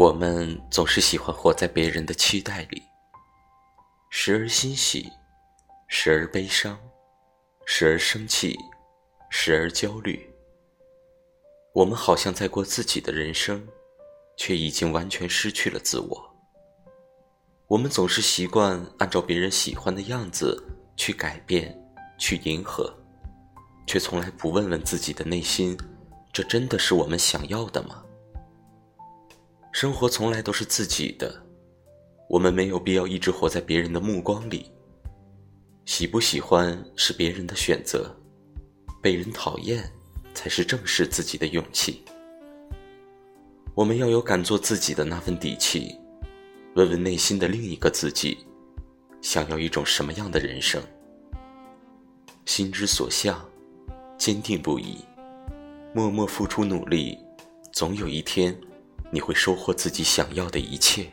我们总是喜欢活在别人的期待里，时而欣喜，时而悲伤，时而生气，时而焦虑。我们好像在过自己的人生，却已经完全失去了自我。我们总是习惯按照别人喜欢的样子去改变、去迎合，却从来不问问自己的内心：这真的是我们想要的吗？生活从来都是自己的，我们没有必要一直活在别人的目光里。喜不喜欢是别人的选择，被人讨厌才是正视自己的勇气。我们要有敢做自己的那份底气，问问内心的另一个自己，想要一种什么样的人生？心之所向，坚定不移，默默付出努力，总有一天。你会收获自己想要的一切。